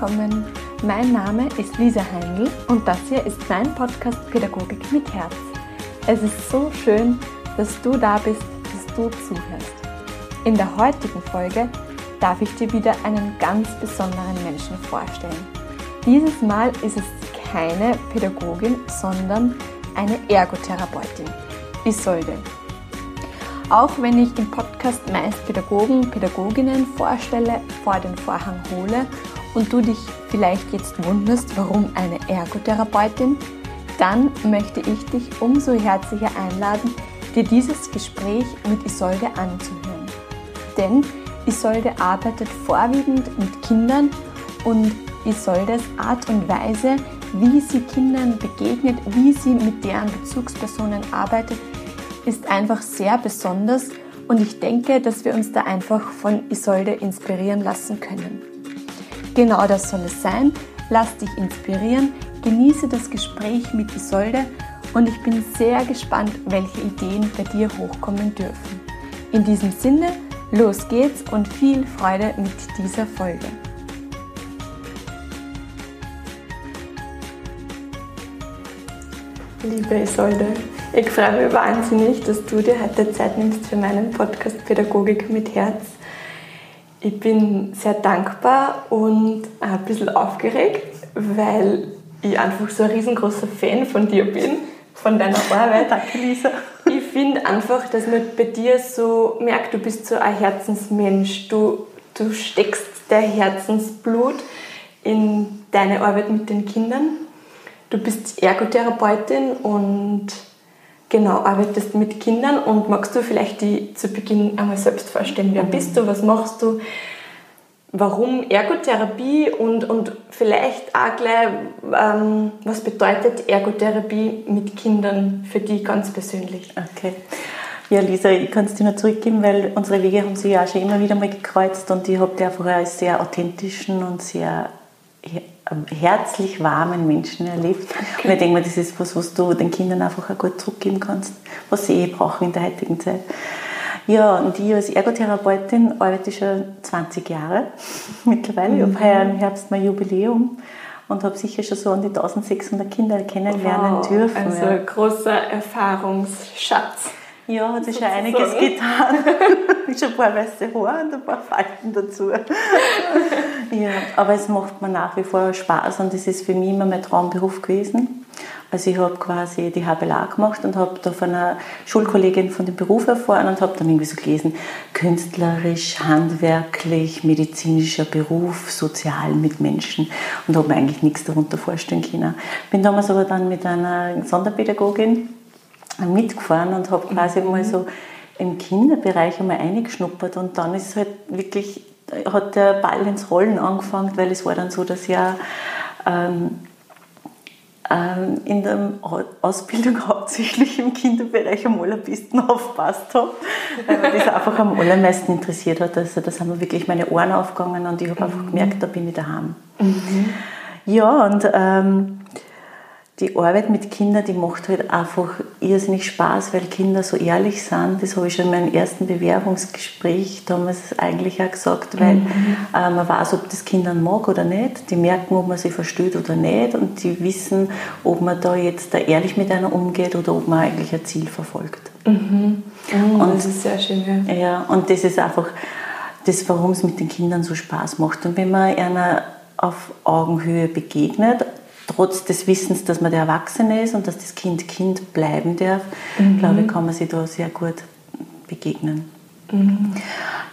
Willkommen. Mein Name ist Lisa Heindl und das hier ist mein Podcast Pädagogik mit Herz. Es ist so schön, dass du da bist, dass du zuhörst. In der heutigen Folge darf ich dir wieder einen ganz besonderen Menschen vorstellen. Dieses Mal ist es keine Pädagogin, sondern eine Ergotherapeutin, Isolde. Auch wenn ich im Podcast meist Pädagogen, Pädagoginnen vorstelle, vor den Vorhang hole und du dich vielleicht jetzt wunderst, warum eine Ergotherapeutin, dann möchte ich dich umso herzlicher einladen, dir dieses Gespräch mit Isolde anzuhören. Denn Isolde arbeitet vorwiegend mit Kindern und Isoldes Art und Weise, wie sie Kindern begegnet, wie sie mit deren Bezugspersonen arbeitet, ist einfach sehr besonders und ich denke, dass wir uns da einfach von Isolde inspirieren lassen können. Genau das soll es sein. Lass dich inspirieren, genieße das Gespräch mit Isolde und ich bin sehr gespannt, welche Ideen bei dir hochkommen dürfen. In diesem Sinne, los geht's und viel Freude mit dieser Folge. Liebe Isolde, ich freue mich wahnsinnig, dass du dir heute Zeit nimmst für meinen Podcast Pädagogik mit Herz. Ich bin sehr dankbar und ein bisschen aufgeregt, weil ich einfach so ein riesengroßer Fan von dir bin, von deiner Arbeit. Danke, Lisa. Ich finde einfach, dass man bei dir so merkt, du bist so ein Herzensmensch. Du, du steckst der Herzensblut in deine Arbeit mit den Kindern. Du bist Ergotherapeutin und genau arbeitest mit Kindern und magst du vielleicht die zu Beginn einmal selbst vorstellen? Wer bist du? Was machst du? Warum Ergotherapie und, und vielleicht auch gleich, ähm, was bedeutet Ergotherapie mit Kindern für dich ganz persönlich? Okay. Ja, Lisa, ich kann es dir nur zurückgeben, weil unsere Wege haben sich ja auch schon immer wieder mal gekreuzt und ich habe dich einfach als sehr authentischen und sehr herzlich warmen Menschen erlebt. Okay. Und ich denke mir, das ist was, was du den Kindern einfach auch gut zurückgeben kannst, was sie eh brauchen in der heutigen Zeit. Ja, und ich als Ergotherapeutin arbeite schon 20 Jahre mittlerweile. Mhm. Ich habe heuer im Herbst mein Jubiläum und habe sicher schon so an die 1600 Kinder kennenlernen wow, dürfen. Also ein großer Erfahrungsschatz. Ja, hat sich schon einiges getan. schon ein paar weiße Haare und ein paar Falten dazu. ja, aber es macht mir nach wie vor Spaß und das ist für mich immer mein Traumberuf gewesen. Also ich habe quasi die HBLA gemacht und habe da von einer Schulkollegin von dem Beruf erfahren und habe dann irgendwie so gelesen, künstlerisch, handwerklich, medizinischer Beruf, sozial mit Menschen und habe mir eigentlich nichts darunter vorstellen können. Bin damals aber dann mit einer Sonderpädagogin mitgefahren und habe quasi mhm. mal so im Kinderbereich einmal eingeschnuppert und dann ist halt wirklich, hat der Ball ins Rollen angefangen, weil es war dann so, dass ja ähm, ähm, in der Ausbildung hauptsächlich im Kinderbereich am allerbesten aufpasst habe, weil mich das einfach am allermeisten interessiert hat. Also das haben wirklich meine Ohren aufgegangen und ich habe mhm. einfach gemerkt, da bin ich daheim. Mhm. Ja, und ähm, die Arbeit mit Kindern, die macht halt einfach irrsinnig Spaß, weil Kinder so ehrlich sind. Das habe ich schon in meinem ersten Bewerbungsgespräch damals eigentlich auch gesagt, weil mhm. äh, man weiß, ob das Kindern mag oder nicht. Die merken, ob man sie versteht oder nicht und die wissen, ob man da jetzt da ehrlich mit einer umgeht oder ob man eigentlich ein Ziel verfolgt. Mhm. Mhm, und das ist sehr schön, ja. ja. Und das ist einfach das, warum es mit den Kindern so Spaß macht. Und wenn man einer auf Augenhöhe begegnet, trotz des Wissens, dass man der Erwachsene ist und dass das Kind Kind bleiben darf, mhm. glaube ich, kann man sich da sehr gut begegnen. Mhm.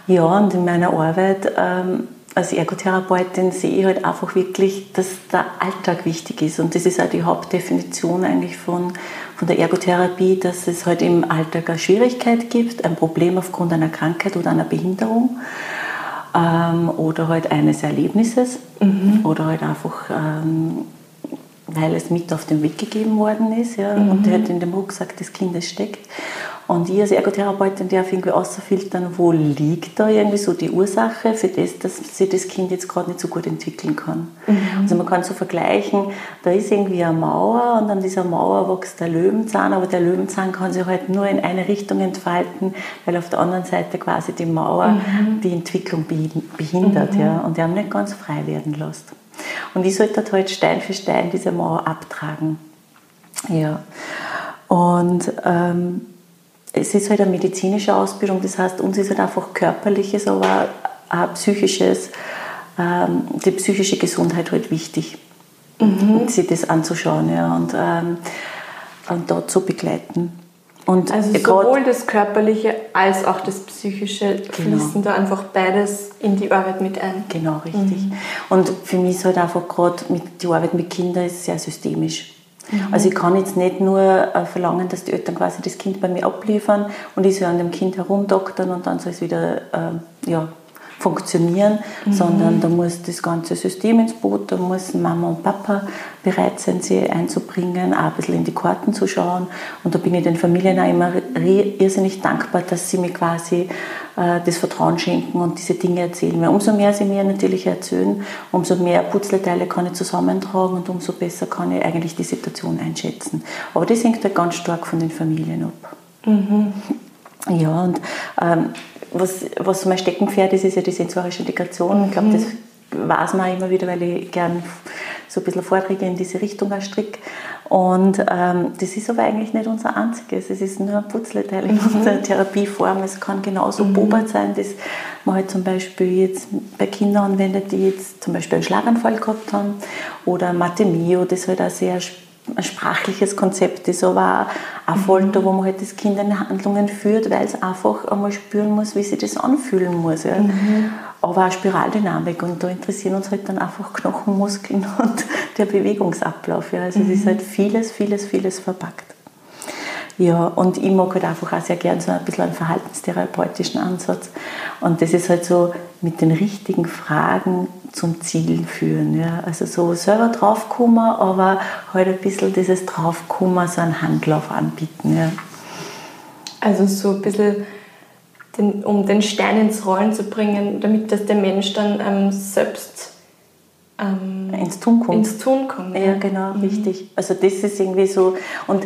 Ja, und in meiner Arbeit ähm, als Ergotherapeutin sehe ich halt einfach wirklich, dass der Alltag wichtig ist. Und das ist auch die Hauptdefinition eigentlich von, von der Ergotherapie, dass es halt im Alltag eine Schwierigkeit gibt, ein Problem aufgrund einer Krankheit oder einer Behinderung ähm, oder halt eines Erlebnisses mhm. oder halt einfach ähm, weil es mit auf den Weg gegeben worden ist. Ja, mhm. Und hat in dem Rucksack des Kindes steckt. Und ich als Ergotherapeutin darf irgendwie außerfiltern, wo liegt da irgendwie so die Ursache für das, dass sich das Kind jetzt gerade nicht so gut entwickeln kann. Mhm. Also man kann so vergleichen, da ist irgendwie eine Mauer und an dieser Mauer wächst der Löwenzahn, aber der Löwenzahn kann sich halt nur in eine Richtung entfalten, weil auf der anderen Seite quasi die Mauer mhm. die Entwicklung behindert mhm. ja, und der haben nicht ganz frei werden lässt. Und ich sollte halt Stein für Stein diese Mauer abtragen. Ja. Und ähm, es ist halt eine medizinische Ausbildung, das heißt, uns ist halt einfach körperliches, aber auch psychisches, ähm, die psychische Gesundheit halt wichtig, mhm. sich das anzuschauen ja, und, ähm, und dort zu begleiten. Und also sowohl das Körperliche als auch das Psychische genau. fließen da einfach beides in die Arbeit mit ein. Genau, richtig. Mhm. Und für mich ist halt einfach gerade die Arbeit mit Kindern ist sehr systemisch. Mhm. Also ich kann jetzt nicht nur äh, verlangen, dass die Eltern quasi das Kind bei mir abliefern und ich soll an dem Kind herumdoktern und dann soll es wieder äh, ja, funktionieren, mhm. sondern da muss das ganze System ins Boot, da muss Mama und Papa bereit sein, sie einzubringen, auch ein bisschen in die Karten zu schauen. Und da bin ich den Familien auch immer irrsinnig dankbar, dass sie mir quasi äh, das Vertrauen schenken und diese Dinge erzählen. Weil umso mehr sie mir natürlich erzählen, umso mehr Putzleteile kann ich zusammentragen und umso besser kann ich eigentlich die Situation einschätzen. Aber das hängt halt ganz stark von den Familien ab. Mhm. Ja, und ähm, was, was mein Steckenpferd ist, ist ja die sensorische Integration. Ich glaube, das weiß man immer wieder, weil ich gern so ein bisschen Vorträge in diese Richtung stricke. Und ähm, das ist aber eigentlich nicht unser einziges. Es ist nur ein Putzleteil in mhm. unserer Therapieform. Es kann genauso mhm. Bobert sein, dass man halt zum Beispiel jetzt bei Kindern anwendet, die jetzt zum Beispiel einen Schlaganfall gehabt haben. Oder Mathe Mio, das halt auch sehr ein sprachliches Konzept ist, aber auch eine Folter, wo man halt das Kind in Handlungen führt, weil es einfach einmal spüren muss, wie sich das anfühlen muss. Ja. Mhm. Aber auch Spiraldynamik und da interessieren uns halt dann einfach Knochenmuskeln und der Bewegungsablauf. Ja. Also mhm. es ist halt vieles, vieles, vieles verpackt. Ja, und ich mag halt einfach auch sehr gern so ein bisschen einen verhaltenstherapeutischen Ansatz. Und das ist halt so mit den richtigen Fragen zum Ziel führen. Ja. Also so selber draufkommen, aber halt ein bisschen dieses draufkommen, so einen Handlauf anbieten. Ja. Also so ein bisschen, den, um den Stein ins Rollen zu bringen, damit das der Mensch dann ähm, selbst ähm, ins Tun kommt. Ins Tun kommt. Ja, ja genau, mhm. richtig. Also das ist irgendwie so, und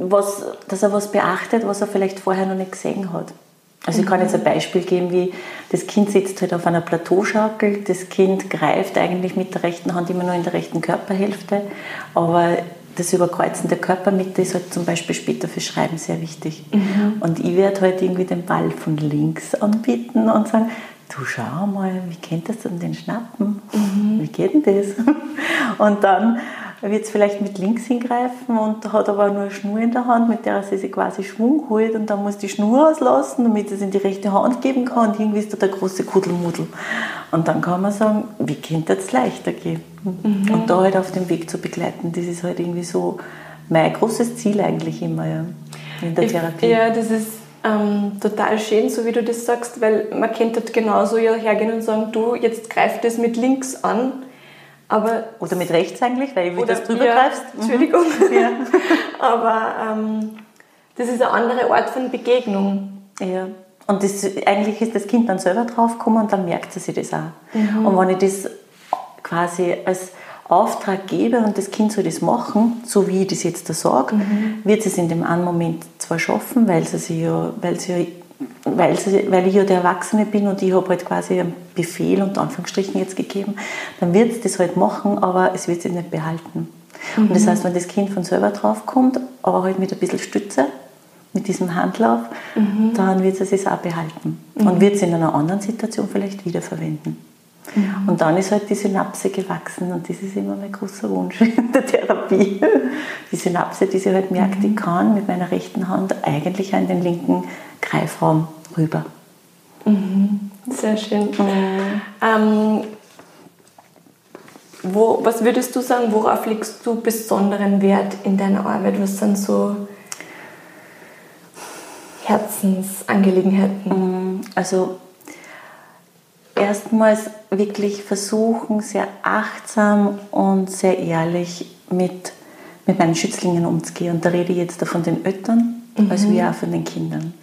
was, dass er was beachtet, was er vielleicht vorher noch nicht gesehen hat. Also ich kann jetzt ein Beispiel geben, wie das Kind sitzt halt auf einer Plateauschaukel, das Kind greift eigentlich mit der rechten Hand immer nur in der rechten Körperhälfte, aber das Überkreuzen der Körpermitte ist halt zum Beispiel später für Schreiben sehr wichtig. Mhm. Und ich werde halt irgendwie den Ball von links anbieten und sagen, du schau mal, wie kennt das denn den Schnappen? Mhm. Wie geht denn das? Und dann wird es vielleicht mit links hingreifen und hat aber nur eine Schnur in der Hand, mit der er sich quasi Schwung holt und dann muss die Schnur auslassen, damit es in die rechte Hand geben kann und irgendwie ist da der große Kuddelmuddel. Und dann kann man sagen, wie könnte es leichter gehen? Mhm. Und da halt auf dem Weg zu begleiten, das ist halt irgendwie so mein großes Ziel eigentlich immer ja, in der Therapie. Ja, das ist ähm, total schön, so wie du das sagst, weil man könnte genauso ja hergehen und sagen, du, jetzt greif das mit links an aber oder mit rechts eigentlich, weil du das drüber ja, greifst. Mhm. Entschuldigung. Ja. Aber ähm, das ist eine andere Art von Begegnung. Ja. Und das, eigentlich ist das Kind dann selber draufgekommen und dann merkt sie sich das auch. Mhm. Und wenn ich das quasi als Auftrag gebe und das Kind soll das machen, so wie ich das jetzt da sage, mhm. wird es in dem einen Moment zwar schaffen, weil sie, ja, weil sie ja weil, weil ich ja der Erwachsene bin und ich habe halt quasi einen Befehl unter Anführungsstrichen jetzt gegeben, dann wird es das halt machen, aber es wird sich nicht behalten. Mhm. Und das heißt, wenn das Kind von selber draufkommt, aber halt mit ein bisschen Stütze, mit diesem Handlauf, mhm. dann wird es es auch behalten mhm. und wird es in einer anderen Situation vielleicht wiederverwenden. Mhm. Und dann ist halt die Synapse gewachsen und das ist immer mein großer Wunsch in der Therapie. Die Synapse, die sie halt merkt, ich mhm. kann mit meiner rechten Hand eigentlich an den linken Greifraum rüber. Mhm. Sehr schön. Mhm. Ähm, wo, was würdest du sagen, worauf legst du besonderen Wert in deiner Arbeit? Was sind so Herzensangelegenheiten? Mhm. Also erstmals wirklich versuchen, sehr achtsam und sehr ehrlich mit, mit meinen Schützlingen umzugehen. Und da rede ich jetzt von den Eltern, mhm. als wir auch von den Kindern.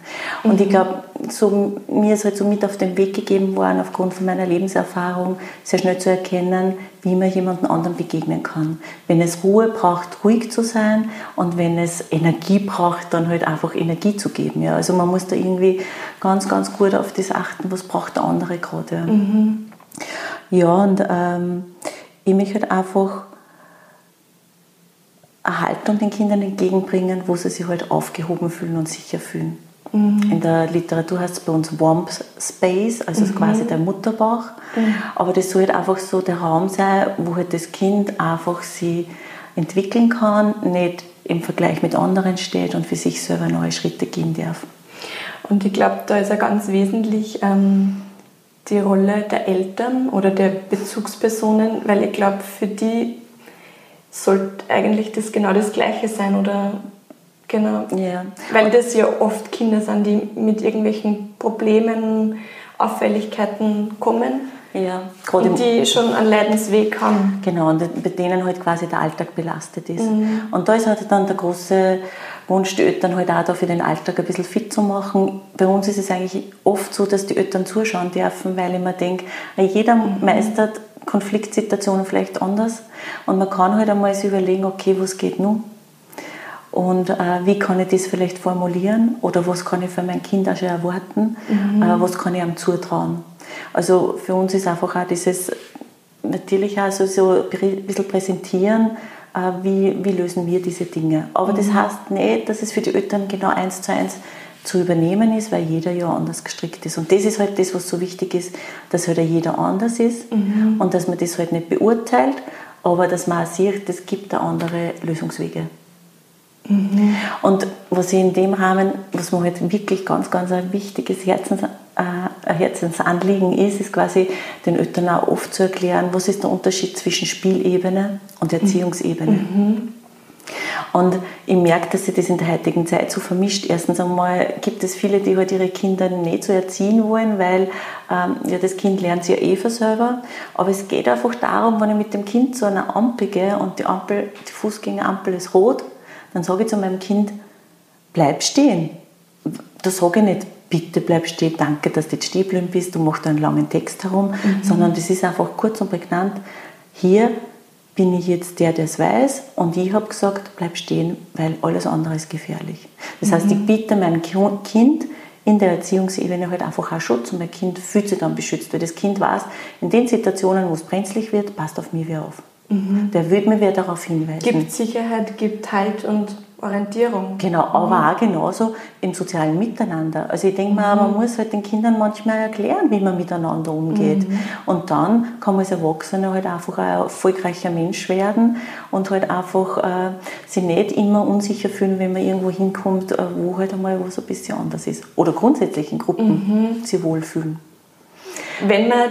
Und mhm. ich glaube, so, mir ist halt so mit auf den Weg gegeben worden, aufgrund von meiner Lebenserfahrung, sehr schnell zu erkennen, wie man jemandem anderen begegnen kann. Wenn es Ruhe braucht, ruhig zu sein und wenn es Energie braucht, dann halt einfach Energie zu geben. Ja. Also man muss da irgendwie ganz, ganz gut auf das achten, was braucht der andere gerade. Ja. Mhm. ja, und ähm, ich mich halt einfach Haltung den Kindern entgegenbringen, wo sie sich halt aufgehoben fühlen und sicher fühlen. Mhm. In der Literatur heißt es bei uns Warm Space, also mhm. quasi der Mutterbauch. Mhm. Aber das soll halt einfach so der Raum sein, wo halt das Kind einfach sie entwickeln kann, nicht im Vergleich mit anderen steht und für sich selber neue Schritte gehen darf. Und ich glaube, da ist ja ganz wesentlich ähm, die Rolle der Eltern oder der Bezugspersonen, weil ich glaube, für die sollte eigentlich das genau das Gleiche sein oder genau. Ja. Weil das ja oft Kinder sind, die mit irgendwelchen Problemen, Auffälligkeiten kommen. Ja, gerade und die schon einen Leidensweg haben. Genau, und bei denen halt quasi der Alltag belastet ist. Mhm. Und da ist halt dann der große Wunsch, die Eltern halt auch da für den Alltag ein bisschen fit zu machen. Bei uns ist es eigentlich oft so, dass die Eltern zuschauen dürfen, weil ich mir denke, jeder mhm. meistert Konfliktsituationen vielleicht anders. Und man kann halt einmal sich überlegen, okay, was geht nun? Und äh, wie kann ich das vielleicht formulieren? Oder was kann ich für mein Kind auch schon erwarten? Mhm. Äh, was kann ich ihm zutrauen? Also für uns ist einfach auch dieses, natürlich auch so, so ein bisschen präsentieren, äh, wie, wie lösen wir diese Dinge. Aber mhm. das heißt nicht, dass es für die Eltern genau eins zu eins zu übernehmen ist, weil jeder ja anders gestrickt ist. Und das ist halt das, was so wichtig ist, dass halt jeder anders ist mhm. und dass man das halt nicht beurteilt, aber dass man auch sieht, es gibt da andere Lösungswege. Mhm. Und was ich in dem Rahmen, was mir halt wirklich ganz, ganz ein wichtiges Herzens, äh, Herzensanliegen ist, ist quasi den Eltern auch oft zu erklären, was ist der Unterschied zwischen Spielebene und Erziehungsebene. Mhm. Und ich merke, dass sich das in der heutigen Zeit so vermischt. Erstens einmal gibt es viele, die halt ihre Kinder nicht so erziehen wollen, weil ähm, ja, das Kind lernt sich ja eh von selber. Aber es geht einfach darum, wenn ich mit dem Kind zu einer Ampel gehe und die Ampel, die Fußgängerampel ist rot, dann sage ich zu meinem Kind, bleib stehen. Da sage ich nicht, bitte bleib stehen, danke, dass du jetzt stehen bist, du machst da einen langen Text herum, mhm. sondern das ist einfach kurz und prägnant. Hier bin ich jetzt der, der es weiß und ich habe gesagt, bleib stehen, weil alles andere ist gefährlich. Das mhm. heißt, ich biete meinem Kind in der Erziehungsebene halt einfach auch Schutz und mein Kind fühlt sich dann beschützt, weil das Kind weiß, in den Situationen, wo es brenzlig wird, passt auf mich wer auf. Mhm. Der wird mir wer darauf hinweisen. Gibt Sicherheit, gibt Halt und Orientierung. Genau, aber mhm. auch genauso im sozialen Miteinander. Also ich denke mhm. mal, man muss halt den Kindern manchmal erklären, wie man miteinander umgeht. Mhm. Und dann kann man als Erwachsener halt einfach ein erfolgreicher Mensch werden und halt einfach äh, sich nicht immer unsicher fühlen, wenn man irgendwo hinkommt, äh, wo halt einmal was ein bisschen anders ist. Oder grundsätzlich in Gruppen mhm. sich wohlfühlen. Wenn man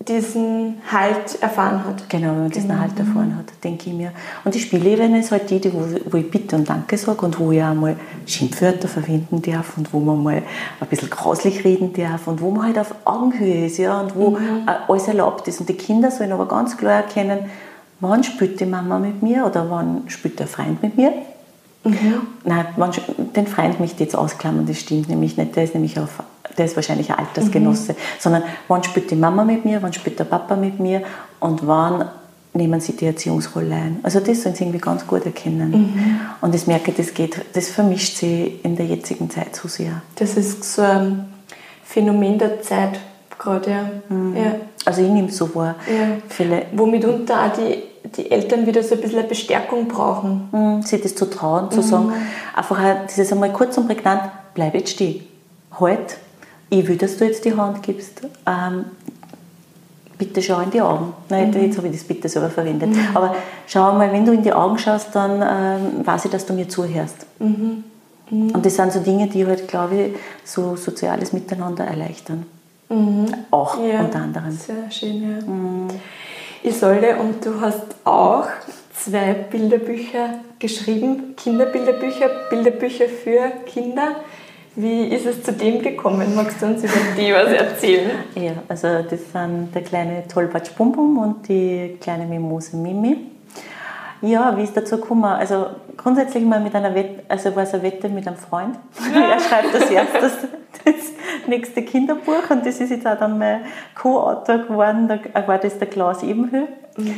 diesen Halt erfahren hat. Genau, wenn man diesen genau. Halt erfahren hat, denke ich mir. Und die Spielebene ist halt die, die wo, wo ich Bitte und Danke sage und wo ich auch mal Schimpfwörter verwenden darf und wo man mal ein bisschen grauslich reden darf und wo man halt auf Augenhöhe ist ja, und wo mhm. alles erlaubt ist. Und die Kinder sollen aber ganz klar erkennen, wann spielt die Mama mit mir oder wann spielt der Freund mit mir. Mhm. Nein, den Freund möchte ich jetzt ausklammern, das stimmt nämlich nicht. Der ist nämlich auf der ist wahrscheinlich ein Altersgenosse, mhm. sondern wann spielt die Mama mit mir, wann spielt der Papa mit mir und wann nehmen sie die Erziehungsrolle ein. Also das sollen sie irgendwie ganz gut erkennen. Mhm. Und ich merke, das geht, das vermischt sie in der jetzigen Zeit so sehr. Das ist so ein Phänomen der Zeit gerade, ja. Mhm. ja. Also ich nehme es so wahr. Ja. Viele Womit unter auch die, die Eltern wieder so ein bisschen eine Bestärkung brauchen. Mhm, sie das zu trauen, zu mhm. sagen, einfach dieses einmal kurz und prägnant, bleib jetzt stehen. Halt, ich will, dass du jetzt die Hand gibst. Ähm, bitte schau in die Augen. Nein, mhm. jetzt habe ich das bitte selber verwendet. Mhm. Aber schau mal, wenn du in die Augen schaust, dann ähm, weiß ich, dass du mir zuhörst. Mhm. mhm. Und das sind so Dinge, die halt, glaube ich, so soziales Miteinander erleichtern. Mhm. Auch ja, unter anderem. Sehr schön, ja. Isolde, und du hast auch zwei Bilderbücher geschrieben, Kinderbilderbücher, Bilderbücher für Kinder. Wie ist es zu dem gekommen? Magst du uns über die was erzählen? Ja, also das sind der kleine Tollpatsch Bum Bum und die kleine Mimose Mimi. Ja, wie ist dazu gekommen? Also grundsätzlich mal mit einer Wette, also war es eine Wette mit einem Freund. er schreibt als erstes das nächste Kinderbuch und das ist jetzt auch dann mein Co-Autor geworden, da war das der Klaus Ebenhöhl. Mhm.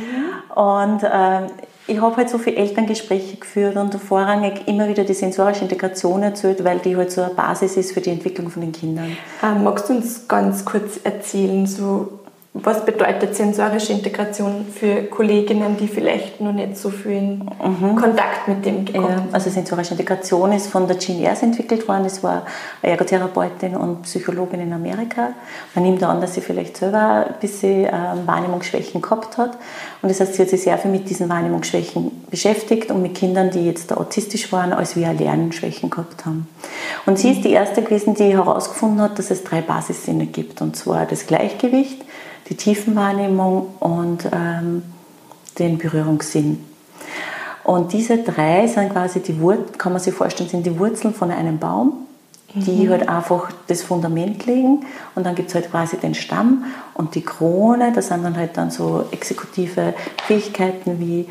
Und äh, ich habe halt so viele Elterngespräche geführt und vorrangig immer wieder die sensorische Integration erzählt, weil die halt so eine Basis ist für die Entwicklung von den Kindern. Ähm, magst du uns ganz kurz erzählen, so was bedeutet sensorische Integration für Kolleginnen, die vielleicht noch nicht so viel in mhm. Kontakt mit dem gekommen sind? Ja, also sensorische Integration ist von der Jean Ayers entwickelt worden. Das war eine Ergotherapeutin und Psychologin in Amerika. Man nimmt an, dass sie vielleicht selber ein bisschen ähm, Wahrnehmungsschwächen gehabt hat. Und das heißt, sie hat sich sehr viel mit diesen Wahrnehmungsschwächen beschäftigt und mit Kindern, die jetzt autistisch waren, als wir Lernschwächen gehabt haben. Und sie ist die erste gewesen, die herausgefunden hat, dass es drei Basissinne gibt. Und zwar das Gleichgewicht, die Tiefenwahrnehmung und ähm, den Berührungssinn. Und diese drei sind quasi die Wurzeln, kann man sich vorstellen, sind die Wurzeln von einem Baum, die mhm. halt einfach das Fundament legen und dann gibt es halt quasi den Stamm und die Krone, das sind dann halt dann so exekutive Fähigkeiten wie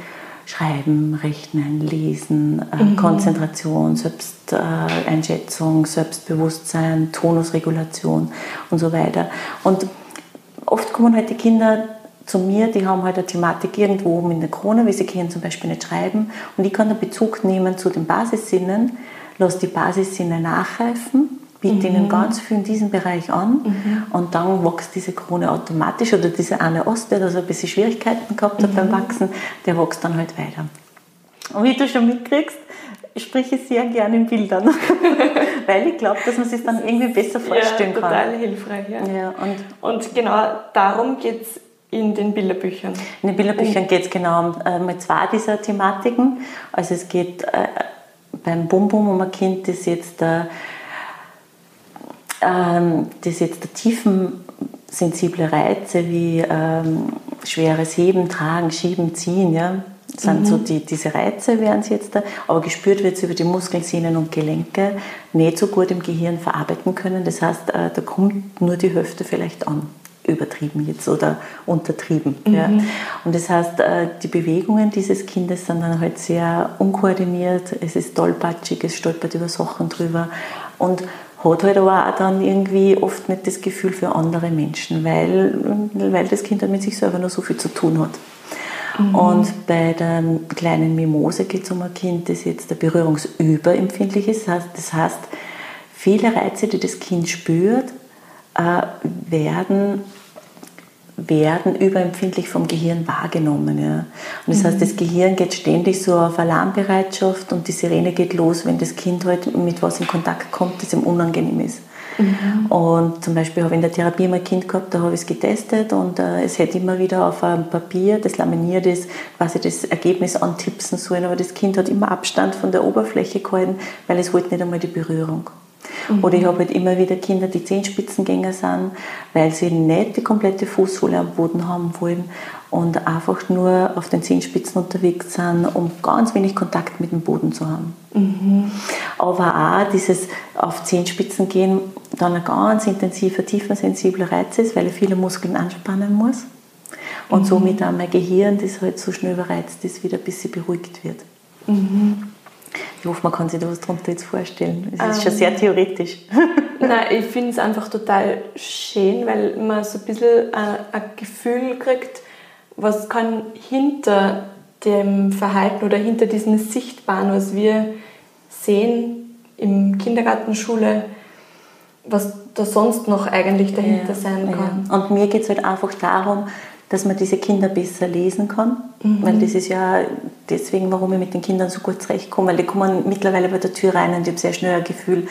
Schreiben, Rechnen, Lesen, äh, mhm. Konzentration, Selbsteinschätzung, Selbstbewusstsein, Tonusregulation und so weiter. Und oft kommen halt die Kinder zu mir, die haben halt eine Thematik irgendwo oben in der Krone, wie sie können zum Beispiel nicht schreiben. Und ich kann da Bezug nehmen zu den Basissinnen, lasse die Basissinne nachreifen, biete mhm. ihnen ganz viel in diesem Bereich an mhm. und dann wächst diese Krone automatisch oder dieser eine Ost, der da so ein bisschen Schwierigkeiten gehabt hat mhm. beim Wachsen, der wächst dann halt weiter. Und wie du schon mitkriegst, spreche ich sehr gerne in Bildern, weil ich glaube, dass man sich dann irgendwie besser vorstellen ja, total kann. Total hilfreich, ja. ja und, und genau darum geht es in den Bilderbüchern. In den Bilderbüchern geht es genau um äh, zwei dieser Thematiken. Also es geht äh, beim Bum Bum um ein Kind, das jetzt, äh, ähm, das jetzt der tiefen sensible Reize wie ähm, schweres Heben, Tragen, Schieben, Ziehen, ja, das sind mhm. so die, diese Reize, wären sie jetzt da, aber gespürt wird es über die Muskeln, Sehnen und Gelenke nicht so gut im Gehirn verarbeiten können. Das heißt, äh, da kommt nur die Hälfte vielleicht an, übertrieben jetzt oder untertrieben. Mhm. Ja. Und das heißt, äh, die Bewegungen dieses Kindes sind dann halt sehr unkoordiniert, es ist tollpatschig, es stolpert über Sachen drüber und hat halt aber auch dann irgendwie oft nicht das Gefühl für andere Menschen, weil, weil das Kind halt mit sich selber noch so viel zu tun hat. Mhm. Und bei der kleinen Mimose geht es um ein Kind, das jetzt der berührungsüberempfindlich ist. Das heißt, viele Reize, die das Kind spürt, äh, werden werden überempfindlich vom Gehirn wahrgenommen. Ja. Und das mhm. heißt, das Gehirn geht ständig so auf Alarmbereitschaft und die Sirene geht los, wenn das Kind halt mit was in Kontakt kommt, das ihm unangenehm ist. Mhm. Und zum Beispiel habe ich in der Therapie mal ein Kind gehabt, da habe ich es getestet und äh, es hätte immer wieder auf einem Papier, das laminiert ist, quasi das Ergebnis antipsen sollen, aber das Kind hat immer Abstand von der Oberfläche gehalten, weil es wollte nicht einmal die Berührung. Mhm. Oder ich habe halt immer wieder Kinder, die Zehenspitzengänger sind, weil sie nicht die komplette Fußsohle am Boden haben wollen und einfach nur auf den Zehenspitzen unterwegs sind, um ganz wenig Kontakt mit dem Boden zu haben. Mhm. Aber auch dieses auf Zehenspitzen gehen dann ein ganz intensiver, tiefensensibler Reiz ist, weil er viele Muskeln anspannen muss. Und mhm. somit auch mein Gehirn, das halt so schnell überreizt ist, wieder ein bisschen beruhigt wird. Mhm. Ich hoffe, man kann sich da was darunter jetzt vorstellen. Es ist ähm, schon sehr theoretisch. Nein, ich finde es einfach total schön, weil man so ein bisschen ein, ein Gefühl kriegt, was kann hinter dem Verhalten oder hinter diesem Sichtbaren, was wir sehen im Kindergarten, Schule, was da sonst noch eigentlich dahinter ja, sein kann. Ja. Und mir geht es halt einfach darum, dass man diese Kinder besser lesen kann. Mhm. Weil das ist ja deswegen, warum ich mit den Kindern so gut zurechtkomme, weil die kommen mittlerweile bei der Tür rein und ich habe sehr schnell ein Gefühl,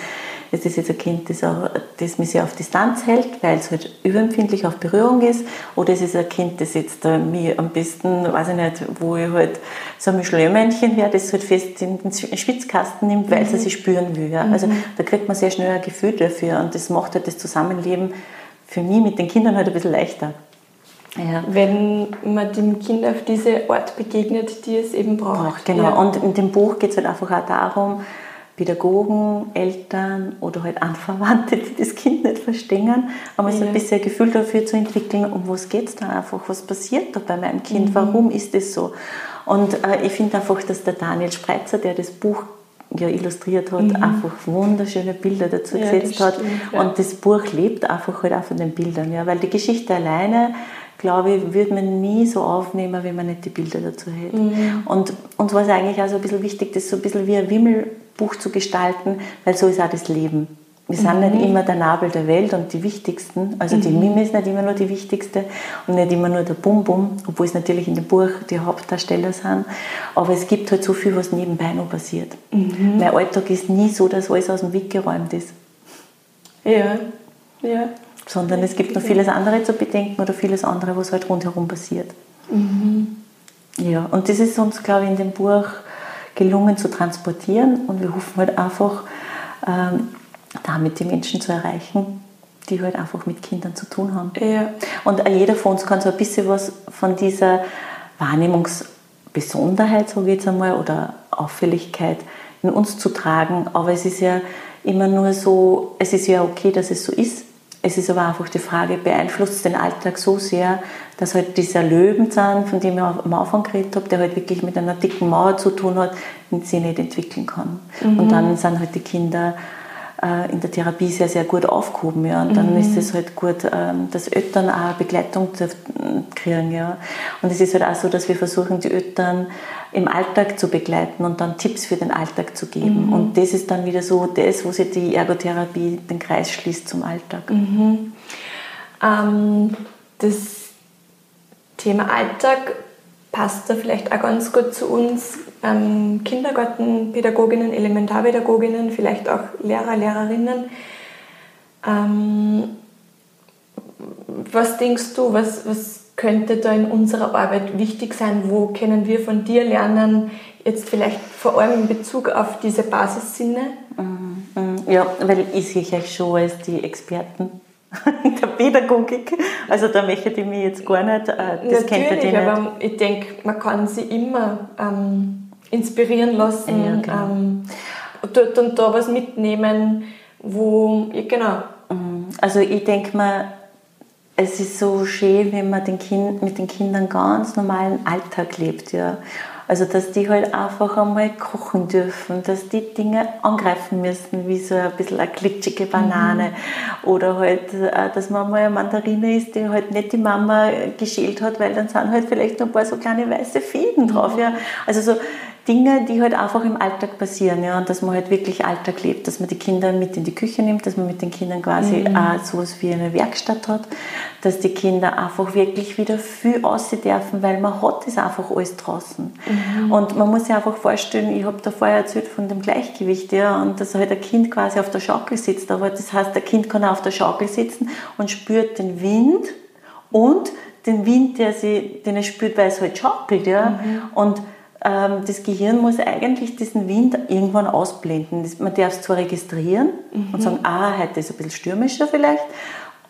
es ist jetzt ein Kind, das, auch, das mich sehr auf Distanz hält, weil es halt überempfindlich auf Berührung ist. Oder es ist ein Kind, das jetzt äh, mir am besten, weiß ich nicht, wo ich halt so ein Schlömännchen wäre, das halt fest in den Schwitzkasten nimmt, weil mhm. es sich spüren will. Ja. Also mhm. da kriegt man sehr schnell ein Gefühl dafür und das macht halt das Zusammenleben für mich mit den Kindern halt ein bisschen leichter. Ja. Wenn man dem Kind auf diese Art begegnet, die es eben braucht. Genau, ja. und in dem Buch geht es halt einfach auch darum, Pädagogen, Eltern oder halt Anverwandte, die das Kind nicht verstehen, aber ja. so ein bisschen ein Gefühl dafür zu entwickeln, um was geht es da einfach, was passiert da bei meinem Kind, mhm. warum ist das so? Und äh, ich finde einfach, dass der Daniel Spreitzer, der das Buch ja, illustriert hat, mhm. einfach wunderschöne Bilder dazu ja, gesetzt hat. Stimmt, ja. Und das Buch lebt einfach halt auch von den Bildern. Ja, weil die Geschichte alleine, glaube ich, würde man nie so aufnehmen, wenn man nicht die Bilder dazu hätte. Mhm. Und uns war es eigentlich auch so ein bisschen wichtig, das so ein bisschen wie ein Wimmelbuch zu gestalten, weil so ist auch das Leben. Wir sind mhm. nicht immer der Nabel der Welt und die Wichtigsten. Also mhm. die Mimi ist nicht immer nur die Wichtigste und nicht immer nur der Bum-Bum, obwohl es natürlich in dem Buch die Hauptdarsteller sind. Aber es gibt halt so viel, was nebenbei noch passiert. Mhm. Mein Alltag ist nie so, dass alles aus dem Weg geräumt ist. Ja, ja. Sondern es gibt noch vieles andere zu bedenken oder vieles andere, was halt rundherum passiert. Mhm. Ja, und das ist uns, glaube ich, in dem Buch gelungen zu transportieren und wir hoffen halt einfach, ähm, damit die Menschen zu erreichen, die halt einfach mit Kindern zu tun haben. Ja. Und jeder von uns kann so ein bisschen was von dieser Wahrnehmungsbesonderheit, sage ich jetzt einmal, oder Auffälligkeit in uns zu tragen. Aber es ist ja immer nur so, es ist ja okay, dass es so ist. Es ist aber einfach die Frage, beeinflusst es den Alltag so sehr, dass halt dieser Löwenzahn, von dem ich am Anfang geredet habe, der halt wirklich mit einer dicken Mauer zu tun hat, sich nicht entwickeln kann. Mhm. Und dann sind halt die Kinder in der Therapie sehr, sehr gut aufgehoben. Ja. Und dann mhm. ist es halt gut, ähm, dass Eltern auch Begleitung kriegen. Ja. Und es ist halt auch so, dass wir versuchen, die Eltern im Alltag zu begleiten und dann Tipps für den Alltag zu geben. Mhm. Und das ist dann wieder so das, wo sich die Ergotherapie den Kreis schließt zum Alltag. Mhm. Ähm, das Thema Alltag passt da vielleicht auch ganz gut zu uns ähm, Kindergartenpädagoginnen, Elementarpädagoginnen, vielleicht auch Lehrer, Lehrerinnen. Ähm, was denkst du, was, was könnte da in unserer Arbeit wichtig sein? Wo können wir von dir lernen, jetzt vielleicht vor allem in Bezug auf diese Basissinne? Mhm. Ja, weil ich sehe euch schon als die Experten in der Pädagogik. Also da möchte ich mich jetzt gar nicht, äh, das kennt ihr nicht. aber ich denke, man kann sie immer ähm, inspirieren lassen, ja, genau. ähm, dort und da was mitnehmen, wo, ja, genau. Mhm. Also ich denke mal, es ist so schön, wenn man den kind, mit den Kindern ganz normalen Alltag lebt. Ja. Also, dass die halt einfach einmal kochen dürfen, dass die Dinge angreifen müssen, wie so ein bisschen eine glitschige Banane. Mhm. Oder halt, äh, dass man mal eine Mandarine isst, die halt nicht die Mama geschält hat, weil dann sind halt vielleicht noch ein paar so kleine weiße Fäden drauf. Mhm. Ja. Also so Dinge, die halt einfach im Alltag passieren, ja, und dass man halt wirklich Alltag lebt, dass man die Kinder mit in die Küche nimmt, dass man mit den Kindern quasi mhm. auch sowas wie eine Werkstatt hat, dass die Kinder einfach wirklich wieder viel aussehen dürfen, weil man hat das einfach alles draußen. Mhm. Und man muss sich einfach vorstellen, ich habe da vorher erzählt von dem Gleichgewicht, ja, und dass halt ein Kind quasi auf der Schaukel sitzt, aber das heißt, der Kind kann auch auf der Schaukel sitzen und spürt den Wind und den Wind, der sie, den er spürt, weil es halt schaukelt, ja, mhm. und das Gehirn muss eigentlich diesen Wind irgendwann ausblenden. Man darf es zwar registrieren mhm. und sagen, ah, heute ist es ein bisschen stürmischer vielleicht,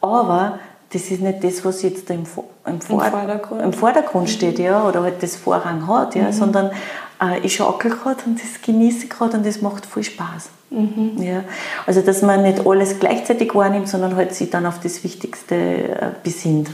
aber das ist nicht das, was jetzt im, im, Vor Im Vordergrund, im Vordergrund mhm. steht, ja, oder halt das Vorrang hat, ja, mhm. sondern äh, ich schaukel gerade und das genieße gerade und das macht viel Spaß. Mhm. Ja. Also, dass man nicht alles gleichzeitig wahrnimmt, sondern halt sich dann auf das Wichtigste äh, besinnt.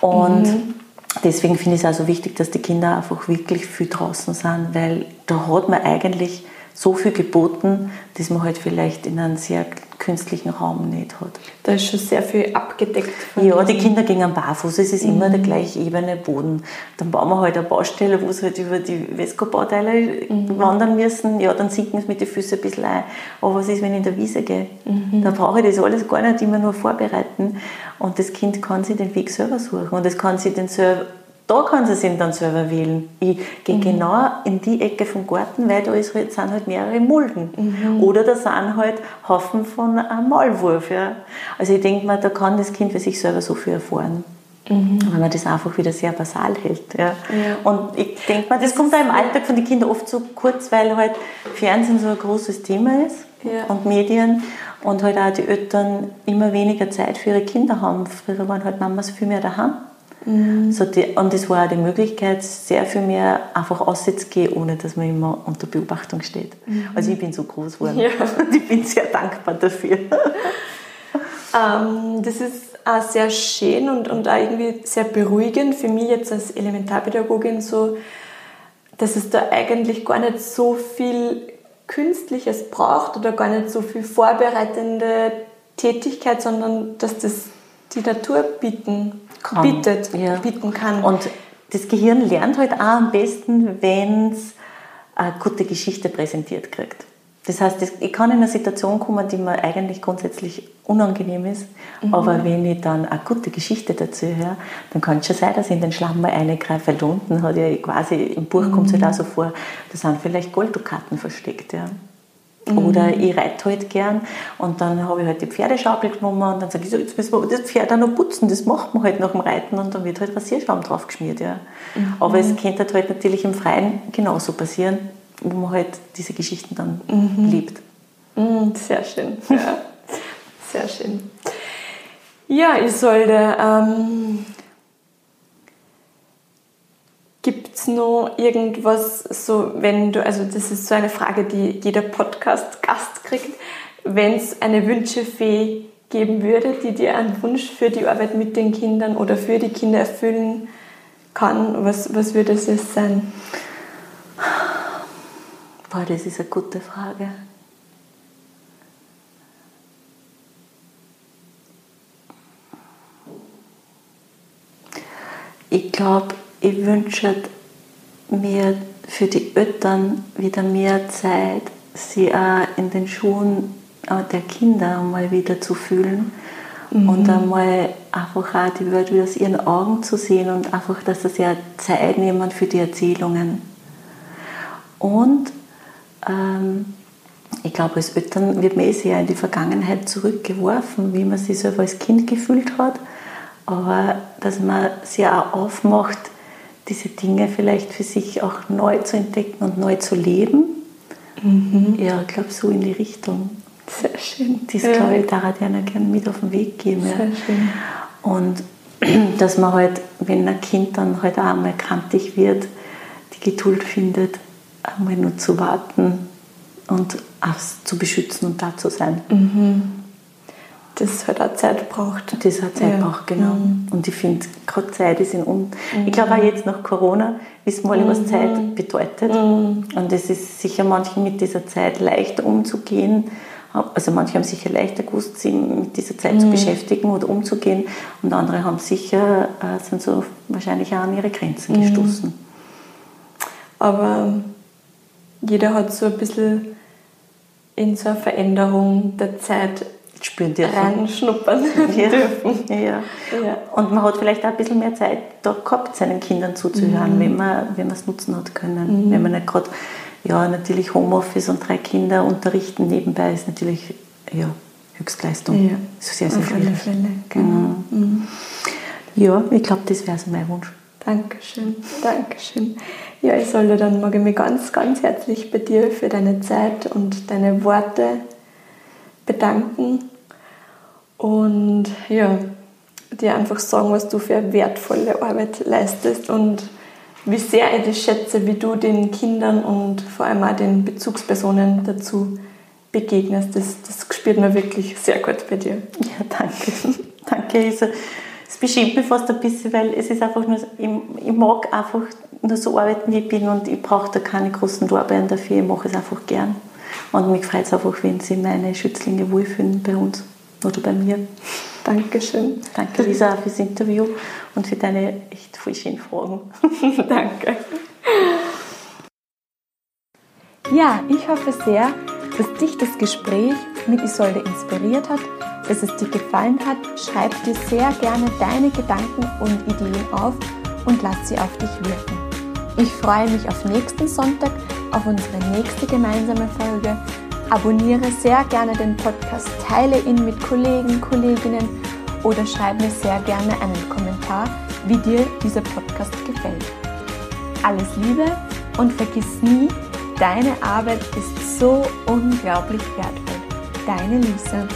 Und mhm deswegen finde ich es auch so wichtig, dass die Kinder einfach wirklich viel draußen sind, weil da hat man eigentlich so viel geboten, dass man halt vielleicht in einem sehr künstlichen Raum nicht hat. Da ist schon sehr viel abgedeckt. ja, die Kinder gehen barfuß, es ist mhm. immer der gleiche ebene Boden. Dann bauen wir halt eine Baustelle, wo sie halt über die Vesco-Bauteile mhm. wandern müssen. Ja, dann sinken sie mit den Füßen ein bisschen ein. Aber was ist, wenn ich in der Wiese gehe? Mhm. Da brauche ich das alles gar nicht immer nur vorbereiten. Und das Kind kann sich den Weg selber suchen. Und es kann sich den selber da kann sie sich dann selber wählen. Ich gehe mhm. genau in die Ecke vom Garten, weil da ist halt, sind halt mehrere Mulden. Mhm. Oder da sind halt Haufen von einem Maulwurf. Ja. Also ich denke mal, da kann das Kind für sich selber so viel erfahren. Mhm. Wenn man das einfach wieder sehr basal hält. Ja. ja. Und ich denke mal, das, das kommt auch im Alltag von den Kindern oft so kurz, weil halt Fernsehen so ein großes Thema ist ja. und Medien und halt auch die Eltern immer weniger Zeit für ihre Kinder haben. Früher waren halt Mamas viel mehr daheim Mhm. So die, und es war auch die Möglichkeit, sehr viel mehr einfach auszugehen, ohne dass man immer unter Beobachtung steht. Mhm. Also ich bin so groß geworden. Ja. Und ich bin sehr dankbar dafür. Ähm, das ist auch sehr schön und, und auch irgendwie sehr beruhigend für mich jetzt als Elementarpädagogin so, dass es da eigentlich gar nicht so viel Künstliches braucht oder gar nicht so viel vorbereitende Tätigkeit, sondern dass das die Natur bieten, kann. bietet, ja. bieten kann. Und das Gehirn lernt halt auch am besten, wenn es eine gute Geschichte präsentiert kriegt. Das heißt, ich kann in eine Situation kommen, die mir eigentlich grundsätzlich unangenehm ist, mhm. aber wenn ich dann eine gute Geschichte dazu höre, dann kann es schon sein, dass ich in den Schlamm mal reingreife, weil da unten hat ja quasi, im Buch mhm. kommt es halt auch so vor, da sind vielleicht Golddukaten versteckt. Ja. Mhm. Oder ich reite halt gern und dann habe ich halt die Pferdeschaukel genommen und dann sage ich so, jetzt müssen wir das Pferd auch noch putzen, das macht man halt nach dem Reiten und dann wird halt Rasierschaum drauf geschmiert. Ja. Mhm. Aber es könnte halt natürlich im Freien genauso passieren, wo man halt diese Geschichten dann mhm. lebt. Mhm, sehr schön. Ja. Sehr schön. Ja, Isolde, ähm, gibt es noch irgendwas, so wenn du, also das ist so eine Frage, die jeder Podcast-Gast kriegt, wenn es eine Wünschefee geben würde, die dir einen Wunsch für die Arbeit mit den Kindern oder für die Kinder erfüllen kann, was, was würde es sein? Boah, das ist eine gute Frage. Ich glaube, ich wünsche mir für die Eltern wieder mehr Zeit, sie auch in den Schuhen der Kinder mal wieder zu fühlen mhm. und einmal einfach auch die Welt wieder aus ihren Augen zu sehen und einfach, dass sie sich Zeit nehmen für die Erzählungen. Und ähm, ich glaube, als Eltern wird man eh sehr in die Vergangenheit zurückgeworfen, wie man sich selber als Kind gefühlt hat. Aber dass man sich auch aufmacht, diese Dinge vielleicht für sich auch neu zu entdecken und neu zu leben. Mhm. Ja, ich glaube, so in die Richtung. Sehr schön. Das, ja. glaube ich, einer gerne mit auf den Weg geben. Sehr ja. schön. Und dass man halt, wenn ein Kind dann halt auch einmal kantig wird, die Geduld findet, einmal nur zu warten und zu beschützen und da zu sein. Mhm. Das halt auch Zeit braucht. Das hat Zeit ja. braucht, genau. Mhm. Und ich finde, gerade Zeit ist in Un mhm. Ich glaube auch jetzt nach Corona wissen wir alle, was mhm. Zeit bedeutet. Mhm. Und es ist sicher manchen mit dieser Zeit leichter umzugehen. Also manche haben sicher leichter gewusst, sich mit dieser Zeit zu mhm. beschäftigen oder umzugehen. Und andere haben sicher, äh, sind so wahrscheinlich auch an ihre Grenzen gestoßen. Aber jeder hat so ein bisschen in so eine Veränderung der Zeit spüren dürfen. reinschnuppern ja. dürfen. Ja. ja. Und man hat vielleicht auch ein bisschen mehr Zeit da gehabt, seinen Kindern zuzuhören, mhm. wenn man wenn es nutzen hat können. Mhm. Wenn man nicht gerade, ja, natürlich Homeoffice und drei Kinder unterrichten nebenbei ist natürlich ja, Höchstleistung. Ja. ist sehr, sehr Auf schwierig. Fälle, genau. Mhm. mhm. Ja, ich glaube, das wäre so mein Wunsch. Dankeschön, Dankeschön. Ja, ich soll dann mag ich mich ganz, ganz herzlich bei dir für deine Zeit und deine Worte bedanken und ja, dir einfach sagen, was du für wertvolle Arbeit leistest und wie sehr ich das schätze, wie du den Kindern und vor allem auch den Bezugspersonen dazu begegnest. Das, das spürt man wirklich sehr gut bei dir. Ja, danke. danke, Isa es beschämt mich fast ein bisschen, weil es ist einfach nur, ich, ich, mag einfach nur so arbeiten, wie ich bin und ich brauche da keine großen Lorbeeren dafür, ich mache es einfach gern. Und mich freut es einfach, wenn sie meine Schützlinge wohlfühlen bei uns oder bei mir. Dankeschön. Danke, Lisa, fürs Interview und für deine echt voll schönen Fragen. Danke. Ja, ich hoffe sehr, dass dich das Gespräch mit Isolde inspiriert hat dass es dir gefallen hat, schreib dir sehr gerne deine Gedanken und Ideen auf und lass sie auf dich wirken. Ich freue mich auf nächsten Sonntag, auf unsere nächste gemeinsame Folge. Abonniere sehr gerne den Podcast, teile ihn mit Kollegen, Kolleginnen oder schreib mir sehr gerne einen Kommentar, wie dir dieser Podcast gefällt. Alles Liebe und vergiss nie, deine Arbeit ist so unglaublich wertvoll. Deine Lisa.